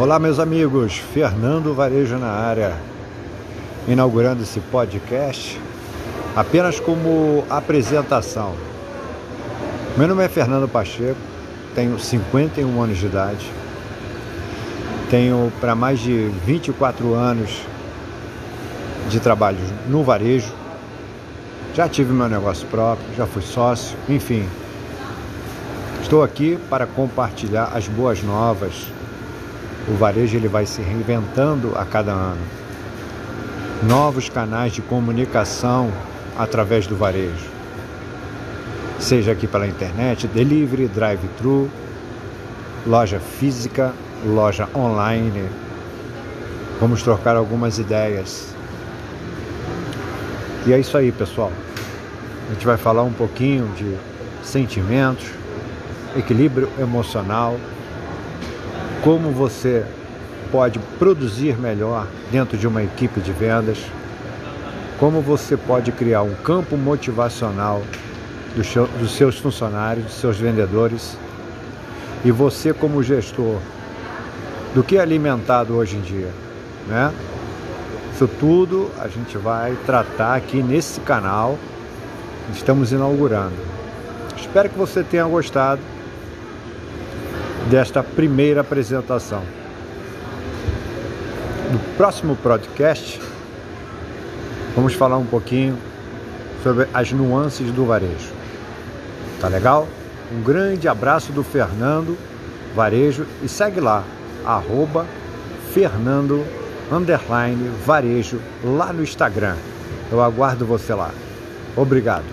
Olá, meus amigos. Fernando Varejo na área, inaugurando esse podcast apenas como apresentação. Meu nome é Fernando Pacheco, tenho 51 anos de idade, tenho para mais de 24 anos de trabalho no varejo, já tive meu negócio próprio, já fui sócio, enfim. Estou aqui para compartilhar as boas novas o varejo ele vai se reinventando a cada ano. Novos canais de comunicação através do varejo. Seja aqui pela internet, delivery, drive-thru, loja física, loja online. Vamos trocar algumas ideias. E é isso aí, pessoal. A gente vai falar um pouquinho de sentimentos, equilíbrio emocional, como você pode produzir melhor dentro de uma equipe de vendas, como você pode criar um campo motivacional dos seus funcionários, dos seus vendedores, e você como gestor, do que é alimentado hoje em dia, né? Isso tudo a gente vai tratar aqui nesse canal. Estamos inaugurando. Espero que você tenha gostado desta primeira apresentação. No próximo podcast, vamos falar um pouquinho sobre as nuances do varejo. Tá legal? Um grande abraço do Fernando Varejo e segue lá, arroba Fernando varejo lá no Instagram. Eu aguardo você lá. Obrigado.